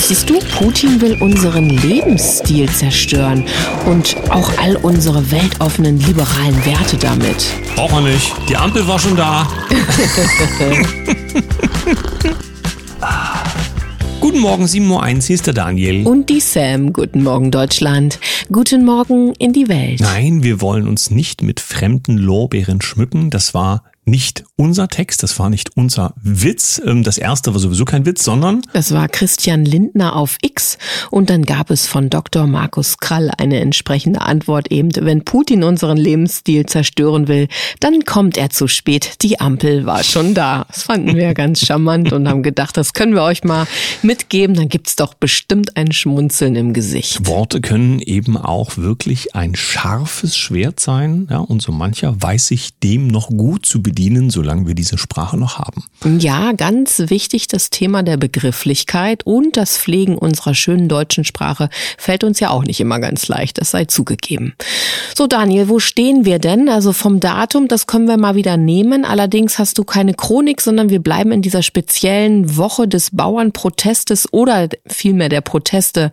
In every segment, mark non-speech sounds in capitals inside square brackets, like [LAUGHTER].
Wusstest du, Putin will unseren Lebensstil zerstören und auch all unsere weltoffenen liberalen Werte damit? Braucht man nicht. Die Ampel war schon da. [LAUGHS] Guten Morgen, 7.01 Uhr, hier ist der Daniel. Und die Sam. Guten Morgen, Deutschland. Guten Morgen in die Welt. Nein, wir wollen uns nicht mit fremden Lorbeeren schmücken. Das war nicht unser Text, das war nicht unser Witz. Ähm, das erste war sowieso kein Witz, sondern. Das war Christian Lindner auf X und dann gab es von Dr. Markus Krall eine entsprechende Antwort eben, wenn Putin unseren Lebensstil zerstören will, dann kommt er zu spät. Die Ampel war schon da. Das fanden wir ganz [LAUGHS] charmant und haben gedacht, das können wir euch mal mitgeben, dann gibt's doch bestimmt ein Schmunzeln im Gesicht. Worte können eben auch wirklich ein scharfes Schwert sein, ja, und so mancher weiß sich dem noch gut zu bedienen, solange solange wir diese Sprache noch haben. Ja, ganz wichtig das Thema der Begrifflichkeit und das Pflegen unserer schönen deutschen Sprache fällt uns ja auch nicht immer ganz leicht, das sei zugegeben. So Daniel, wo stehen wir denn? Also vom Datum, das können wir mal wieder nehmen. Allerdings hast du keine Chronik, sondern wir bleiben in dieser speziellen Woche des Bauernprotestes oder vielmehr der Proteste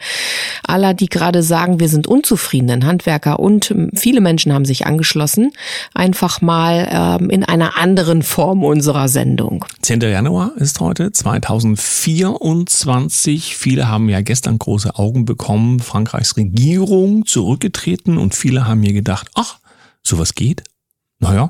aller, die gerade sagen, wir sind unzufrieden, denn Handwerker und viele Menschen haben sich angeschlossen, einfach mal ähm, in einer anderen Form unserer Sendung. 10. Januar ist heute 2024. Viele haben ja gestern große Augen bekommen. Frankreichs Regierung zurückgetreten und viele haben mir gedacht, ach, sowas geht. Naja,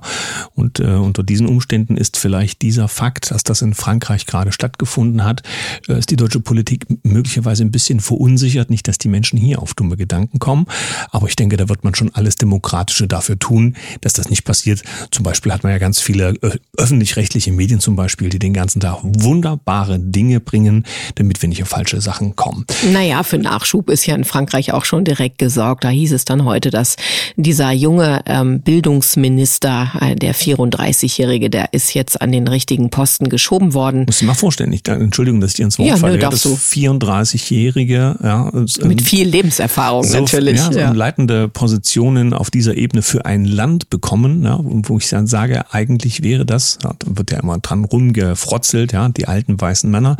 und äh, unter diesen Umständen ist vielleicht dieser Fakt, dass das in Frankreich gerade stattgefunden hat, äh, ist die deutsche Politik möglicherweise ein bisschen verunsichert. Nicht, dass die Menschen hier auf dumme Gedanken kommen, aber ich denke, da wird man schon alles Demokratische dafür tun, dass das nicht passiert. Zum Beispiel hat man ja ganz viele äh, öffentlich-rechtliche Medien zum Beispiel, die den ganzen Tag wunderbare Dinge bringen, damit wir nicht auf falsche Sachen kommen. Naja, für Nachschub ist ja in Frankreich auch schon direkt gesorgt. Da hieß es dann heute, dass dieser junge ähm, Bildungsminister da, äh, der 34-Jährige, der ist jetzt an den richtigen Posten geschoben worden. Muss ich mal vorstellen, ich, Entschuldigung, dass ich dir ins Wort ja, falle. Nö, ja, das 34-Jährige, ja. Mit viel Lebenserfahrung so, natürlich. Ja, so ja. leitende Positionen auf dieser Ebene für ein Land bekommen, ja, wo ich dann sage, eigentlich wäre das, ja, da wird ja immer dran rumgefrotzelt, ja, die alten weißen Männer.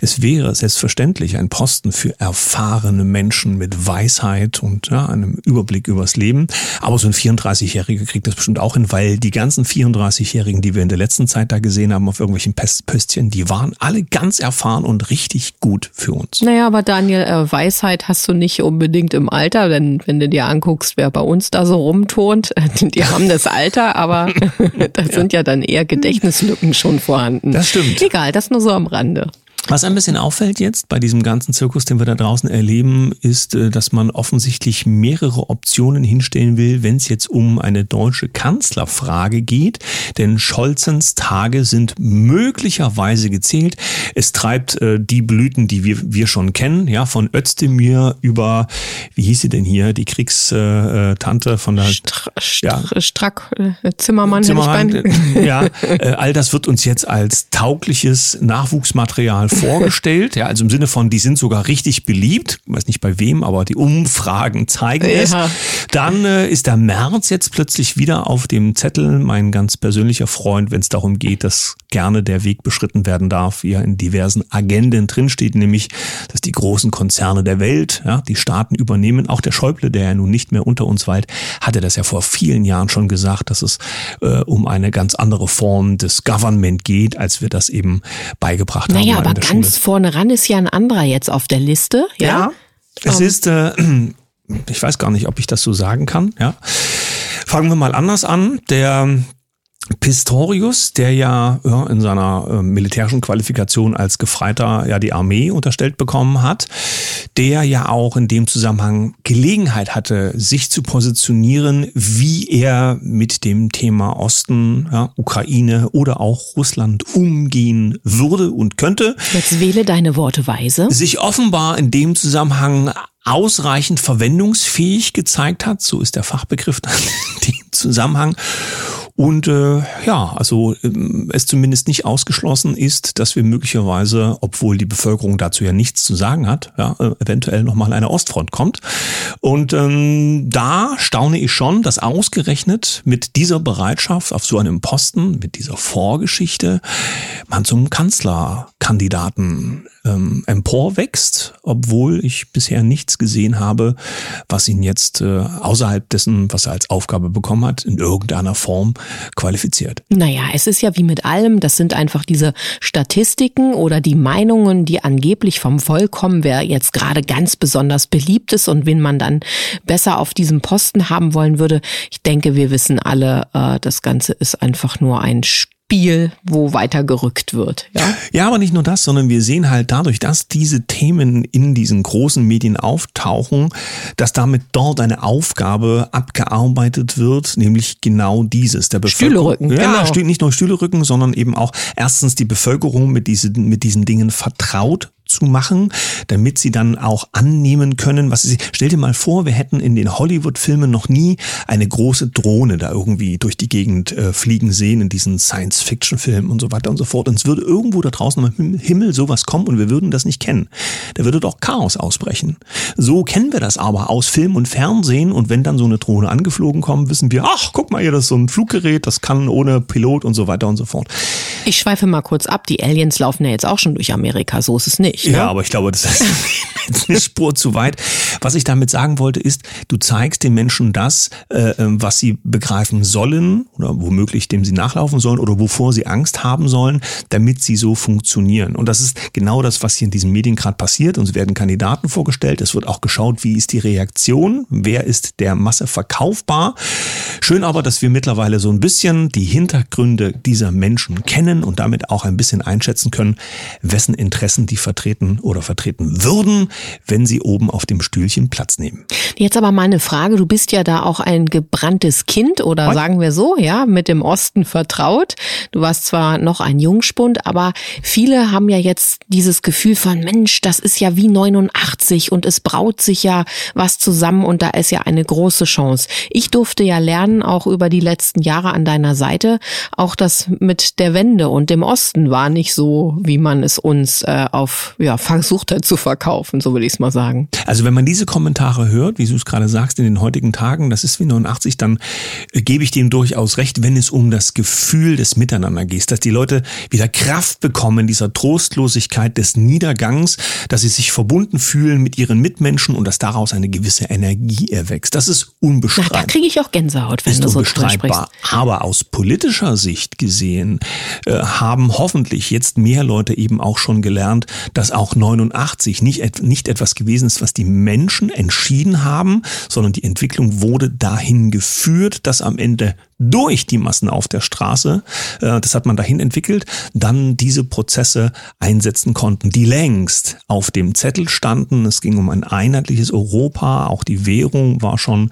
Es wäre selbstverständlich ein Posten für erfahrene Menschen mit Weisheit und ja, einem Überblick übers Leben. Aber so ein 34-Jähriger kriegt das bestimmt auch auch hin, weil die ganzen 34-Jährigen, die wir in der letzten Zeit da gesehen haben auf irgendwelchen Pöstchen, die waren alle ganz erfahren und richtig gut für uns. Naja, aber Daniel, äh, Weisheit hast du nicht unbedingt im Alter, denn wenn du dir anguckst, wer bei uns da so rumturnt, die haben das Alter, aber [LAUGHS] [LAUGHS] da sind ja dann eher Gedächtnislücken schon vorhanden. Das stimmt. Egal, das nur so am Rande. Was ein bisschen auffällt jetzt bei diesem ganzen Zirkus, den wir da draußen erleben, ist, äh, dass man offensichtlich mehrere Optionen hinstellen will, wenn es jetzt um eine deutsche Kanzlerfrage geht. Denn Scholzens Tage sind möglicherweise gezählt. Es treibt äh, die Blüten, die wir, wir schon kennen, ja, von Özdemir über, wie hieß sie denn hier, die Kriegstante äh, von der Str ja, Strack äh, Zimmermann. Zimmermann ja, äh, all das wird uns jetzt als taugliches Nachwuchsmaterial vorgestellt. Ja, also im Sinne von, die sind sogar richtig beliebt. Ich weiß nicht bei wem, aber die Umfragen zeigen es. Ja. Dann äh, ist der März jetzt plötzlich wieder auf dem Zettel. Mein ganz persönlicher Freund, wenn es darum geht, dass gerne der Weg beschritten werden darf, wie er in diversen Agenden drinsteht, nämlich, dass die großen Konzerne der Welt, ja, die Staaten übernehmen. Auch der Schäuble, der ja nun nicht mehr unter uns weilt, hatte das ja vor vielen Jahren schon gesagt, dass es äh, um eine ganz andere Form des Government geht, als wir das eben beigebracht naja, haben. Aber ganz vorne ran ist ja ein anderer jetzt auf der Liste. Ja, ja es um. Ähm. ist, äh, ich weiß gar nicht, ob ich das so sagen kann. Ja, fangen wir mal anders an. Der Pistorius, der ja, ja in seiner äh, militärischen Qualifikation als Gefreiter ja die Armee unterstellt bekommen hat, der ja auch in dem Zusammenhang Gelegenheit hatte, sich zu positionieren, wie er mit dem Thema Osten, ja, Ukraine oder auch Russland umgehen würde und könnte. Jetzt wähle deine Worte weise. Sich offenbar in dem Zusammenhang ausreichend verwendungsfähig gezeigt hat, so ist der Fachbegriff [LAUGHS] in dem Zusammenhang und äh, ja, also ähm, es zumindest nicht ausgeschlossen ist, dass wir möglicherweise, obwohl die Bevölkerung dazu ja nichts zu sagen hat, ja, äh, eventuell nochmal eine Ostfront kommt. Und ähm, da staune ich schon, dass ausgerechnet mit dieser Bereitschaft auf so einem Posten, mit dieser Vorgeschichte, man zum Kanzlerkandidaten ähm, emporwächst, obwohl ich bisher nichts gesehen habe, was ihn jetzt äh, außerhalb dessen, was er als Aufgabe bekommen hat, in irgendeiner Form qualifiziert. Naja, es ist ja wie mit allem, das sind einfach diese Statistiken oder die Meinungen, die angeblich vom Volk kommen, wer jetzt gerade ganz besonders beliebt ist und wen man dann besser auf diesem Posten haben wollen würde. Ich denke, wir wissen alle, äh, das Ganze ist einfach nur ein Spiel Spiel, wo weitergerückt wird. Ja? ja, aber nicht nur das, sondern wir sehen halt dadurch, dass diese Themen in diesen großen Medien auftauchen, dass damit dort eine Aufgabe abgearbeitet wird, nämlich genau dieses. Der Stühlerücken. Ja, genau. nicht nur Stühlerücken, sondern eben auch erstens die Bevölkerung mit diesen, mit diesen Dingen vertraut zu machen, damit sie dann auch annehmen können, was sie, stell dir mal vor, wir hätten in den Hollywood-Filmen noch nie eine große Drohne da irgendwie durch die Gegend äh, fliegen sehen, in diesen Science-Fiction-Filmen und so weiter und so fort. Und es würde irgendwo da draußen im Himmel sowas kommen und wir würden das nicht kennen. Da würde doch Chaos ausbrechen. So kennen wir das aber aus Film und Fernsehen und wenn dann so eine Drohne angeflogen kommt, wissen wir, ach, guck mal hier, das ist so ein Fluggerät, das kann ohne Pilot und so weiter und so fort. Ich schweife mal kurz ab, die Aliens laufen ja jetzt auch schon durch Amerika, so ist es nicht Ne? Ja, aber ich glaube, das ist [LAUGHS] eine Spur zu weit. Was ich damit sagen wollte, ist, du zeigst den Menschen das, äh, ähm, was sie begreifen sollen oder womöglich dem sie nachlaufen sollen oder wovor sie Angst haben sollen, damit sie so funktionieren. Und das ist genau das, was hier in diesen Medien gerade passiert. Uns werden Kandidaten vorgestellt. Es wird auch geschaut, wie ist die Reaktion, wer ist der Masse verkaufbar. Schön aber, dass wir mittlerweile so ein bisschen die Hintergründe dieser Menschen kennen und damit auch ein bisschen einschätzen können, wessen Interessen die vertreten vertreten oder vertreten würden, wenn sie oben auf dem Stühlchen Platz nehmen. Jetzt aber mal eine Frage. Du bist ja da auch ein gebranntes Kind oder Was? sagen wir so, ja, mit dem Osten vertraut. Du warst zwar noch ein Jungspund, aber viele haben ja jetzt dieses Gefühl von, Mensch, das ist ja wie 89 und es braut sich ja was zusammen und da ist ja eine große Chance. Ich durfte ja lernen, auch über die letzten Jahre an deiner Seite, auch das mit der Wende und dem Osten war nicht so, wie man es uns äh, auf ja, versucht hat zu verkaufen, so will ich es mal sagen. Also wenn man diese Kommentare hört, wie du es gerade sagst, in den heutigen Tagen, das ist wie 89, dann äh, gebe ich dem durchaus recht, wenn es um das Gefühl des Miteinander geht, dass die Leute wieder Kraft bekommen, dieser Trostlosigkeit des Niedergangs, dass sie sich verbunden fühlen mit ihren Mitmenschen und dass daraus eine gewisse Energie erwächst. Das ist unbestreitbar. da kriege ich auch Gänsehaut, wenn ist du so unbestreitbar. Aber aus politischer Sicht gesehen äh, haben hoffentlich jetzt mehr Leute eben auch schon gelernt, dass auch 89 nicht, nicht etwas gewesen ist, was die Menschen entschieden haben, sondern die Entwicklung wurde dahin geführt, dass am Ende durch die Massen auf der Straße, äh, das hat man dahin entwickelt, dann diese Prozesse einsetzen konnten, die längst auf dem Zettel standen. Es ging um ein einheitliches Europa, auch die Währung war schon,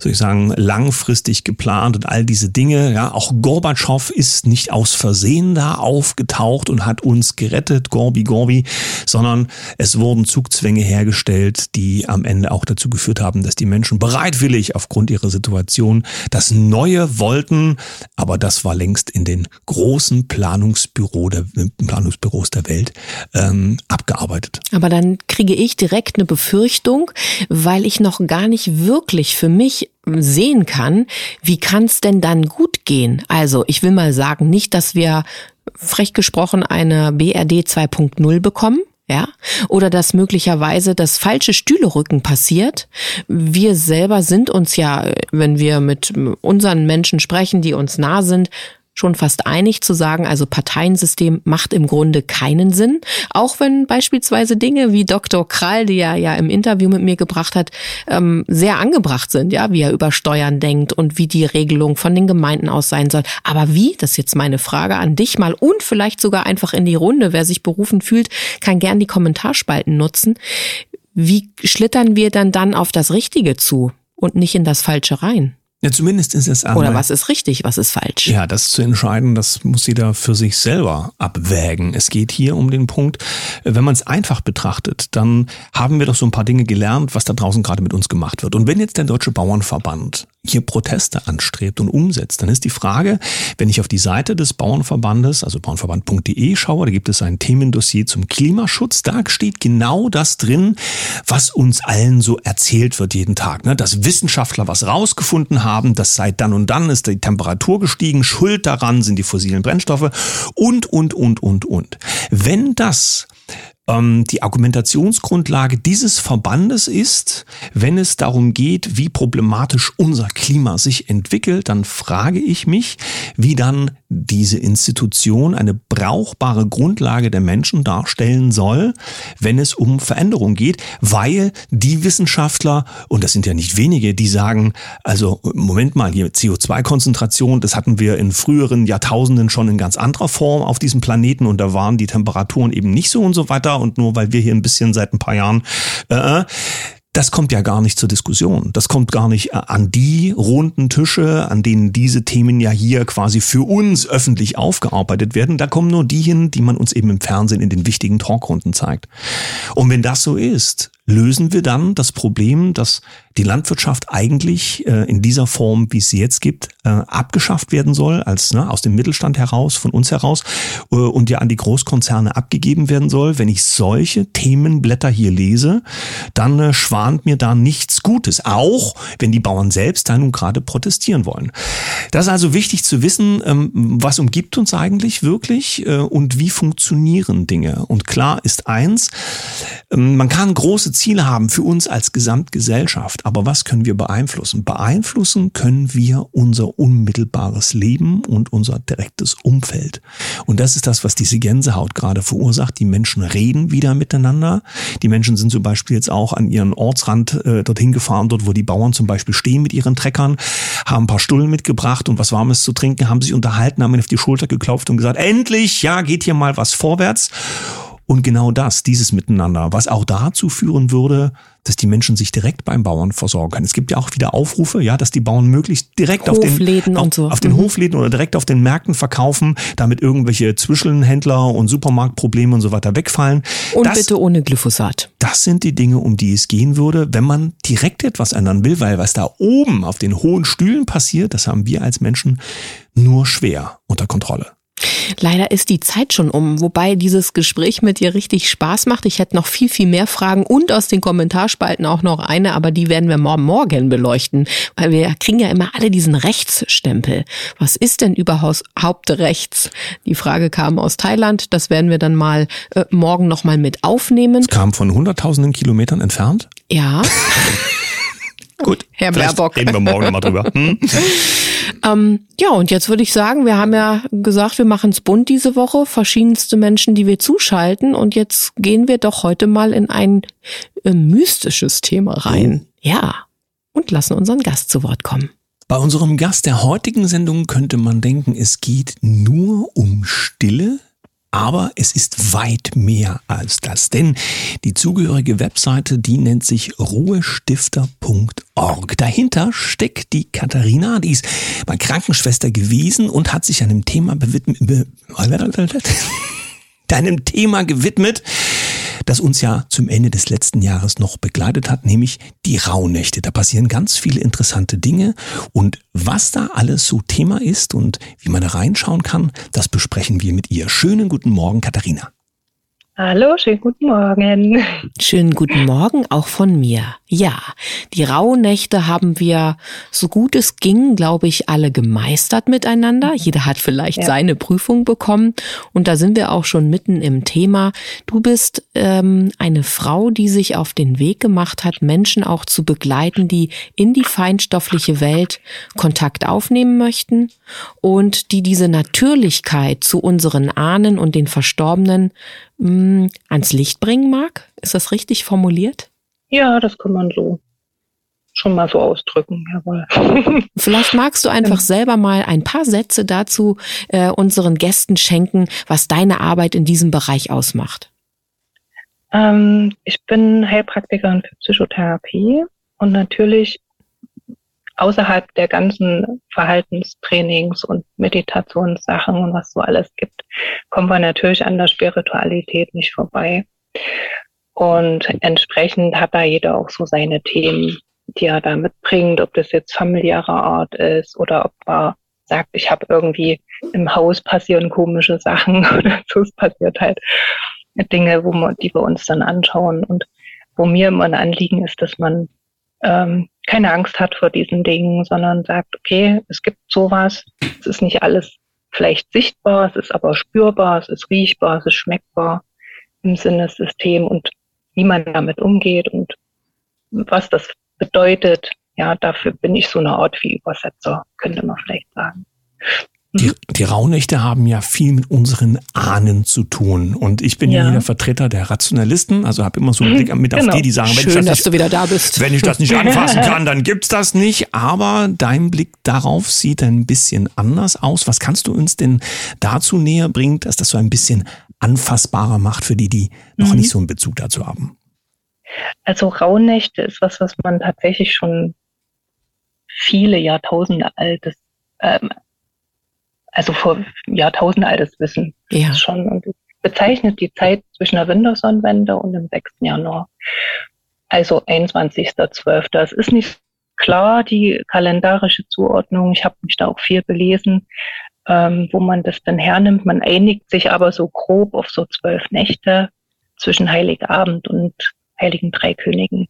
soll ich sagen, langfristig geplant und all diese Dinge. Ja, auch Gorbatschow ist nicht aus Versehen da aufgetaucht und hat uns gerettet, Gorbi Gorbi, sondern es wurden Zugzwänge hergestellt, die am Ende auch dazu geführt haben, dass die Menschen bereitwillig aufgrund ihrer Situation das neue wollten, aber das war längst in den großen Planungsbüro der, Planungsbüros der Welt ähm, abgearbeitet. Aber dann kriege ich direkt eine Befürchtung, weil ich noch gar nicht wirklich für mich sehen kann, wie kann es denn dann gut gehen? Also ich will mal sagen, nicht, dass wir frech gesprochen eine BRD 2.0 bekommen, ja, oder dass möglicherweise das falsche Stühlerücken passiert. Wir selber sind uns ja, wenn wir mit unseren Menschen sprechen, die uns nah sind, schon fast einig zu sagen, also Parteiensystem macht im Grunde keinen Sinn. Auch wenn beispielsweise Dinge wie Dr. Krall, die er ja im Interview mit mir gebracht hat, ähm, sehr angebracht sind, ja, wie er über Steuern denkt und wie die Regelung von den Gemeinden aus sein soll. Aber wie, das ist jetzt meine Frage an dich mal und vielleicht sogar einfach in die Runde, wer sich berufen fühlt, kann gern die Kommentarspalten nutzen. Wie schlittern wir dann dann auf das Richtige zu und nicht in das Falsche rein? Ja, zumindest ist es einmal, Oder was ist richtig, was ist falsch? Ja, das zu entscheiden, das muss jeder für sich selber abwägen. Es geht hier um den Punkt, wenn man es einfach betrachtet, dann haben wir doch so ein paar Dinge gelernt, was da draußen gerade mit uns gemacht wird. Und wenn jetzt der Deutsche Bauernverband hier Proteste anstrebt und umsetzt, dann ist die Frage, wenn ich auf die Seite des Bauernverbandes, also bauernverband.de schaue, da gibt es ein Themendossier zum Klimaschutz, da steht genau das drin, was uns allen so erzählt wird jeden Tag, ne? dass Wissenschaftler was rausgefunden haben, dass seit dann und dann ist die Temperatur gestiegen, schuld daran sind die fossilen Brennstoffe und, und, und, und, und. Wenn das die Argumentationsgrundlage dieses Verbandes ist, wenn es darum geht, wie problematisch unser Klima sich entwickelt, dann frage ich mich, wie dann diese Institution eine brauchbare Grundlage der Menschen darstellen soll, wenn es um Veränderung geht, weil die Wissenschaftler, und das sind ja nicht wenige, die sagen, also Moment mal, hier CO2-Konzentration, das hatten wir in früheren Jahrtausenden schon in ganz anderer Form auf diesem Planeten und da waren die Temperaturen eben nicht so und so weiter und nur weil wir hier ein bisschen seit ein paar Jahren äh, das kommt ja gar nicht zur Diskussion. Das kommt gar nicht äh, an die runden Tische, an denen diese Themen ja hier quasi für uns öffentlich aufgearbeitet werden. Da kommen nur die hin, die man uns eben im Fernsehen in den wichtigen Talkrunden zeigt. Und wenn das so ist, lösen wir dann das Problem, dass die Landwirtschaft eigentlich äh, in dieser Form, wie es sie jetzt gibt, äh, abgeschafft werden soll, als ne, aus dem Mittelstand heraus, von uns heraus äh, und ja an die Großkonzerne abgegeben werden soll. Wenn ich solche Themenblätter hier lese, dann äh, schwant mir da nichts Gutes, auch wenn die Bauern selbst da nun gerade protestieren wollen. Das ist also wichtig zu wissen, ähm, was umgibt uns eigentlich wirklich äh, und wie funktionieren Dinge. Und klar ist eins, ähm, man kann große Ziele haben für uns als Gesamtgesellschaft, aber was können wir beeinflussen? Beeinflussen können wir unser unmittelbares Leben und unser direktes Umfeld. Und das ist das, was diese Gänsehaut gerade verursacht. Die Menschen reden wieder miteinander. Die Menschen sind zum Beispiel jetzt auch an ihren Ortsrand äh, dorthin gefahren, dort wo die Bauern zum Beispiel stehen mit ihren Treckern, haben ein paar Stullen mitgebracht und was Warmes zu trinken, haben sich unterhalten, haben ihnen auf die Schulter geklopft und gesagt, endlich, ja, geht hier mal was vorwärts. Und genau das, dieses Miteinander, was auch dazu führen würde, dass die Menschen sich direkt beim Bauern versorgen können. Es gibt ja auch wieder Aufrufe, ja, dass die Bauern möglichst direkt auf den, auf, so. auf den mhm. Hofläden oder direkt auf den Märkten verkaufen, damit irgendwelche Zwischenhändler und Supermarktprobleme und so weiter wegfallen. Und das, bitte ohne Glyphosat. Das sind die Dinge, um die es gehen würde, wenn man direkt etwas ändern will, weil was da oben auf den hohen Stühlen passiert, das haben wir als Menschen nur schwer unter Kontrolle. Leider ist die Zeit schon um, wobei dieses Gespräch mit dir richtig Spaß macht. Ich hätte noch viel, viel mehr Fragen und aus den Kommentarspalten auch noch eine, aber die werden wir morgen beleuchten, weil wir kriegen ja immer alle diesen Rechtsstempel. Was ist denn überhaupt rechts? Die Frage kam aus Thailand, das werden wir dann mal äh, morgen nochmal mit aufnehmen. Es kam von hunderttausenden Kilometern entfernt? Ja. [LAUGHS] Gut, Herr Baerbock. reden wir morgen nochmal drüber. Hm? [LAUGHS] Ähm, ja, und jetzt würde ich sagen, wir haben ja gesagt, wir machen es bunt diese Woche, verschiedenste Menschen, die wir zuschalten. Und jetzt gehen wir doch heute mal in ein äh, mystisches Thema rein. Oh. Ja, und lassen unseren Gast zu Wort kommen. Bei unserem Gast der heutigen Sendung könnte man denken, es geht nur um Stille, aber es ist weit mehr als das, denn die zugehörige Webseite, die nennt sich ruhestifter.org. Dahinter steckt die Katharina, die ist mal Krankenschwester gewesen und hat sich einem Thema be, [LAUGHS] deinem Thema gewidmet, das uns ja zum Ende des letzten Jahres noch begleitet hat, nämlich die Rauhnächte. Da passieren ganz viele interessante Dinge und was da alles so Thema ist und wie man da reinschauen kann, das besprechen wir mit ihr. Schönen guten Morgen, Katharina. Hallo, schönen guten Morgen. Schönen guten Morgen auch von mir. Ja, die Rauhnächte haben wir so gut es ging, glaube ich, alle gemeistert miteinander. Jeder hat vielleicht ja. seine Prüfung bekommen und da sind wir auch schon mitten im Thema. Du bist ähm, eine Frau, die sich auf den Weg gemacht hat, Menschen auch zu begleiten, die in die feinstoffliche Welt Kontakt aufnehmen möchten und die diese Natürlichkeit zu unseren Ahnen und den Verstorbenen mh, mm, ans Licht bringen mag. Ist das richtig formuliert? Ja, das kann man so schon mal so ausdrücken, jawohl. [LAUGHS] Vielleicht magst du einfach selber mal ein paar Sätze dazu äh, unseren Gästen schenken, was deine Arbeit in diesem Bereich ausmacht. Ähm, ich bin Heilpraktikerin für Psychotherapie und natürlich außerhalb der ganzen Verhaltenstrainings und Meditationssachen und was so alles gibt, kommen wir natürlich an der Spiritualität nicht vorbei. Und entsprechend hat da jeder auch so seine Themen, die er da mitbringt, ob das jetzt familiärer Art ist oder ob er sagt, ich habe irgendwie im Haus passieren komische Sachen [LAUGHS] oder so, es passiert halt Dinge, wo man, die wir uns dann anschauen und wo mir immer ein Anliegen ist, dass man ähm, keine Angst hat vor diesen Dingen, sondern sagt, okay, es gibt sowas, es ist nicht alles vielleicht sichtbar, es ist aber spürbar, es ist riechbar, es ist schmeckbar. im Sinnessystem und wie man damit umgeht und was das bedeutet. Ja, dafür bin ich so eine Art wie Übersetzer, könnte man vielleicht sagen. Die, mhm. die Rauhnächte haben ja viel mit unseren Ahnen zu tun. Und ich bin ja, ja der Vertreter der Rationalisten, also habe immer so einen Blick mit genau. auf die, die sagen, wenn, Schön, ich das nicht, da wenn ich das nicht anfassen [LAUGHS] kann, dann gibt's das nicht. Aber dein Blick darauf sieht ein bisschen anders aus. Was kannst du uns denn dazu näher bringen, dass das so ein bisschen anfassbarer macht für die, die noch mhm. nicht so einen Bezug dazu haben? Also Rauhnächte ist was, was man tatsächlich schon viele Jahrtausende altes ähm, also vor Jahrtausenden altes Wissen ja. schon. Und es bezeichnet die Zeit zwischen der Wintersonnenwende und dem 6. Januar. Also 21.12. Es ist nicht klar, die kalendarische Zuordnung. Ich habe mich da auch viel belesen, ähm, wo man das dann hernimmt. Man einigt sich aber so grob auf so zwölf Nächte zwischen Heiligabend und Heiligen Dreikönigen.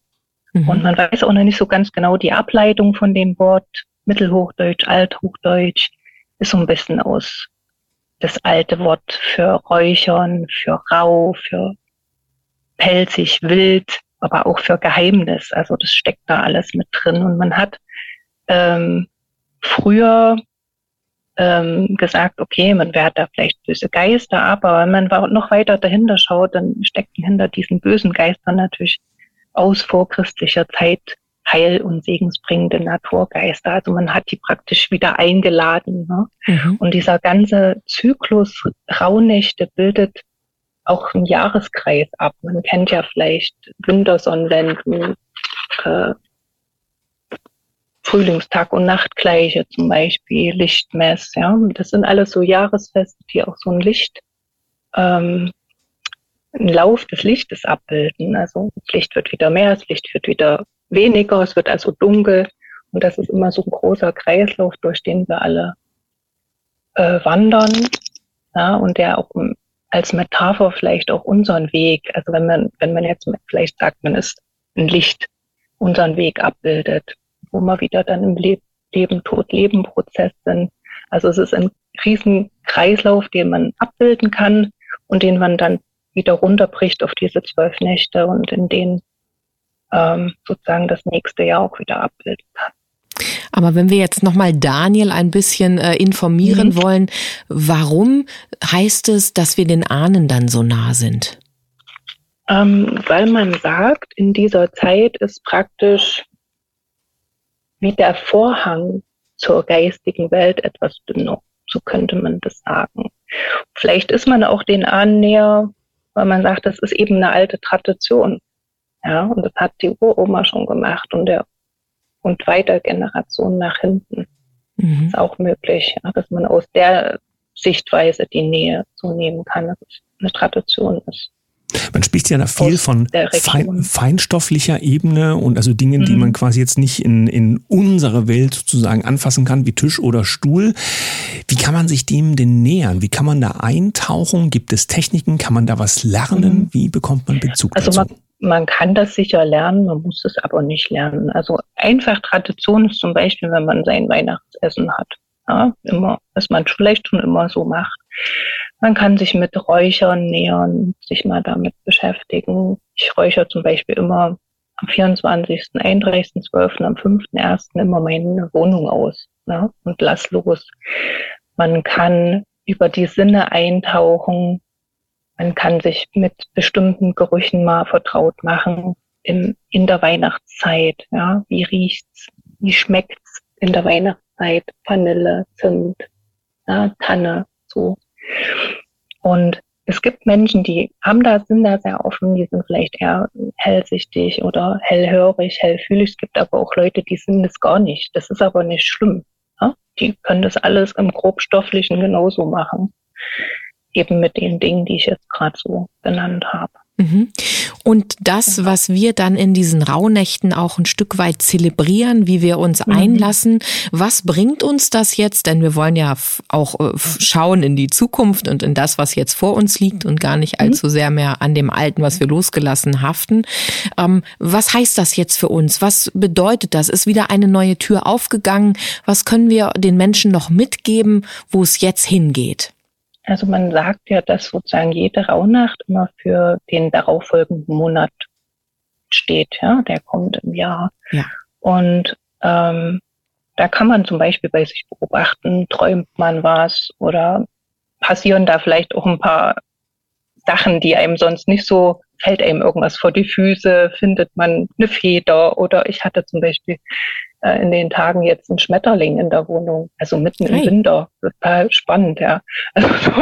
Mhm. Und man weiß auch noch nicht so ganz genau die Ableitung von dem Wort Mittelhochdeutsch, Althochdeutsch ist so ein bisschen aus das alte Wort für Räuchern, für rau, für pelzig, wild, aber auch für Geheimnis. Also das steckt da alles mit drin. Und man hat ähm, früher ähm, gesagt, okay, man wehrt da vielleicht böse Geister ab, aber wenn man noch weiter dahinter schaut, dann stecken hinter diesen bösen Geistern natürlich aus vorchristlicher Zeit heil- und segensbringende Naturgeister. Also man hat die praktisch wieder eingeladen. Ne? Mhm. Und dieser ganze Zyklus Rauhnächte bildet auch einen Jahreskreis ab. Man kennt ja vielleicht Wintersonnenwenden, äh, Frühlingstag und Nachtgleiche zum Beispiel, Lichtmess. Ja, das sind alles so Jahresfeste, die auch so ein Licht, ähm, einen Lauf des Lichtes abbilden. Also das Licht wird wieder mehr, das Licht wird wieder weniger, es wird also dunkel und das ist immer so ein großer Kreislauf, durch den wir alle äh, wandern ja, und der auch als Metapher vielleicht auch unseren Weg, also wenn man, wenn man jetzt vielleicht sagt, man ist ein Licht, unseren Weg abbildet, wo wir wieder dann im Le Leben, Tod, Leben Prozess sind. Also es ist ein riesen Kreislauf, den man abbilden kann und den man dann wieder runterbricht auf diese zwölf Nächte und in denen ähm, sozusagen das nächste Jahr auch wieder abbilden kann. Aber wenn wir jetzt nochmal Daniel ein bisschen äh, informieren mhm. wollen, warum heißt es, dass wir den Ahnen dann so nah sind? Ähm, weil man sagt, in dieser Zeit ist praktisch wie der Vorhang zur geistigen Welt etwas dünner. So könnte man das sagen. Vielleicht ist man auch den Ahnen näher, weil man sagt, das ist eben eine alte Tradition. Ja, und das hat die Uroma schon gemacht und der und weiter Generationen nach hinten. Mhm. Ist auch möglich, ja, dass man aus der Sichtweise die Nähe so nehmen kann, dass es eine Tradition ist. Man spricht ja da viel von fein, feinstofflicher Ebene und also Dingen, mhm. die man quasi jetzt nicht in, in unsere Welt sozusagen anfassen kann, wie Tisch oder Stuhl. Wie kann man sich dem denn nähern? Wie kann man da eintauchen? Gibt es Techniken? Kann man da was lernen? Mhm. Wie bekommt man Bezug also dazu? Man, man kann das sicher lernen, man muss es aber nicht lernen. Also einfach Tradition ist zum Beispiel, wenn man sein Weihnachtsessen hat. Ja, immer, was man vielleicht schon immer so macht. Man kann sich mit Räuchern nähern, sich mal damit beschäftigen. Ich räuchere zum Beispiel immer am 24., 31.12., am 5.1. immer meine Wohnung aus ne, und lass los. Man kann über die Sinne eintauchen, man kann sich mit bestimmten Gerüchen mal vertraut machen in, in der Weihnachtszeit. Ja, wie riecht's? Wie schmeckt's in der Weihnachtszeit? Vanille, Zimt, ja, Tanne, so. Und es gibt Menschen, die haben da, sind da sehr offen, die sind vielleicht eher hellsichtig oder hellhörig, hellfühlig. Es gibt aber auch Leute, die sind das gar nicht. Das ist aber nicht schlimm. Ja? Die können das alles im grobstofflichen genauso machen eben mit den Dingen, die ich jetzt gerade so genannt habe. Mhm. Und das, was wir dann in diesen Rauhnächten auch ein Stück weit zelebrieren, wie wir uns mhm. einlassen, was bringt uns das jetzt? Denn wir wollen ja auch äh, schauen in die Zukunft und in das, was jetzt vor uns liegt und gar nicht mhm. allzu sehr mehr an dem Alten, was wir losgelassen haften. Ähm, was heißt das jetzt für uns? Was bedeutet das? Ist wieder eine neue Tür aufgegangen? Was können wir den Menschen noch mitgeben, wo es jetzt hingeht? Also man sagt ja, dass sozusagen jede Rauhnacht immer für den darauffolgenden Monat steht, ja, der kommt im Jahr. Ja. Und ähm, da kann man zum Beispiel bei sich beobachten, träumt man was oder passieren da vielleicht auch ein paar Sachen, die einem sonst nicht so, fällt einem irgendwas vor die Füße, findet man eine Feder oder ich hatte zum Beispiel äh, in den Tagen jetzt einen Schmetterling in der Wohnung, also mitten hey. im Winter, total spannend, ja. [LAUGHS] Also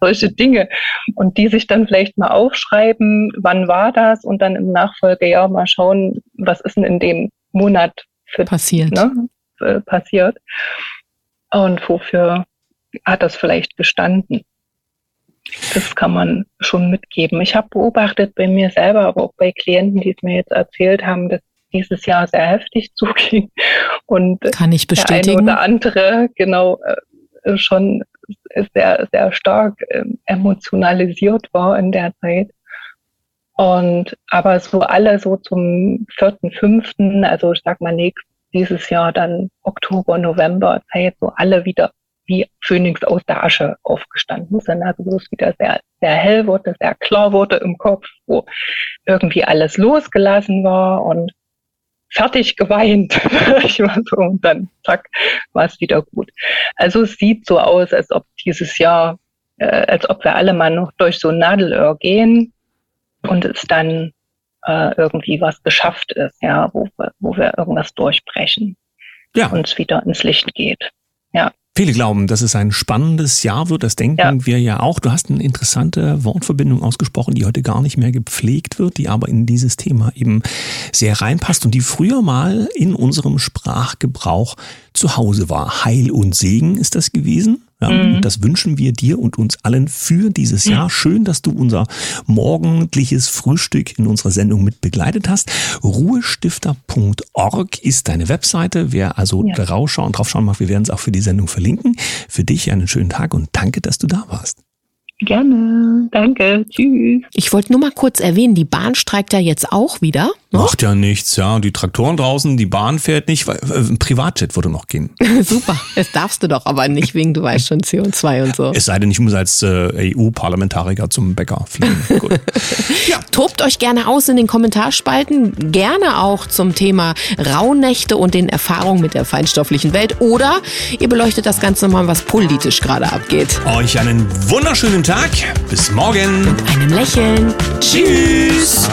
solche Dinge und die sich dann vielleicht mal aufschreiben, wann war das und dann im Nachfolgejahr mal schauen, was ist denn in dem Monat für passiert. Ne? äh, passiert und wofür hat das vielleicht gestanden. Das kann man schon mitgeben. Ich habe beobachtet bei mir selber, aber auch bei Klienten, die es mir jetzt erzählt haben, dass dieses Jahr sehr heftig [LAUGHS] zuging und kann ich bestätigen. der eine oder andere genau äh, schon sehr sehr stark äh, emotionalisiert war in der Zeit. Und aber so alle so zum vierten, fünften, also ich sag mal nächsten dieses Jahr dann Oktober, November Zeit so alle wieder wie Phönix aus der Asche aufgestanden sind. Also wo es wieder sehr, sehr hell wurde, sehr klar wurde im Kopf, wo irgendwie alles losgelassen war und fertig geweint. [LAUGHS] und dann zack, war es wieder gut. Also es sieht so aus, als ob dieses Jahr, äh, als ob wir alle mal noch durch so ein Nadelöhr gehen und es dann äh, irgendwie was geschafft ist, ja, wo wir, wo wir irgendwas durchbrechen ja. und es wieder ins Licht geht. Ja. Viele glauben, dass es ein spannendes Jahr wird. Das denken ja. wir ja auch. Du hast eine interessante Wortverbindung ausgesprochen, die heute gar nicht mehr gepflegt wird, die aber in dieses Thema eben sehr reinpasst und die früher mal in unserem Sprachgebrauch zu Hause war. Heil und Segen ist das gewesen. Ja, mhm. Das wünschen wir dir und uns allen für dieses Jahr. Mhm. Schön, dass du unser morgendliches Frühstück in unserer Sendung mit begleitet hast. Ruhestifter.org ist deine Webseite. Wer also ja. draufschauen, draufschauen mag, wir werden es auch für die Sendung verlinken. Für dich einen schönen Tag und danke, dass du da warst. Gerne, danke, tschüss. Ich wollte nur mal kurz erwähnen, die Bahn streikt ja jetzt auch wieder. Ne? Macht ja nichts, ja. Die Traktoren draußen, die Bahn fährt nicht, weil äh, ein Privatjet würde noch gehen. [LAUGHS] Super, das darfst du doch aber nicht wegen, du weißt schon, CO2 und so. Es sei denn, ich muss als äh, EU-Parlamentarier zum Bäcker fliegen. [LAUGHS] Gut. ja. Tobt euch gerne aus in den Kommentarspalten, gerne auch zum Thema Rauhnächte und den Erfahrungen mit der feinstofflichen Welt oder ihr beleuchtet das Ganze mal, was politisch gerade abgeht. Euch einen wunderschönen Tag. Bis morgen. Mit einem Lächeln. Tschüss.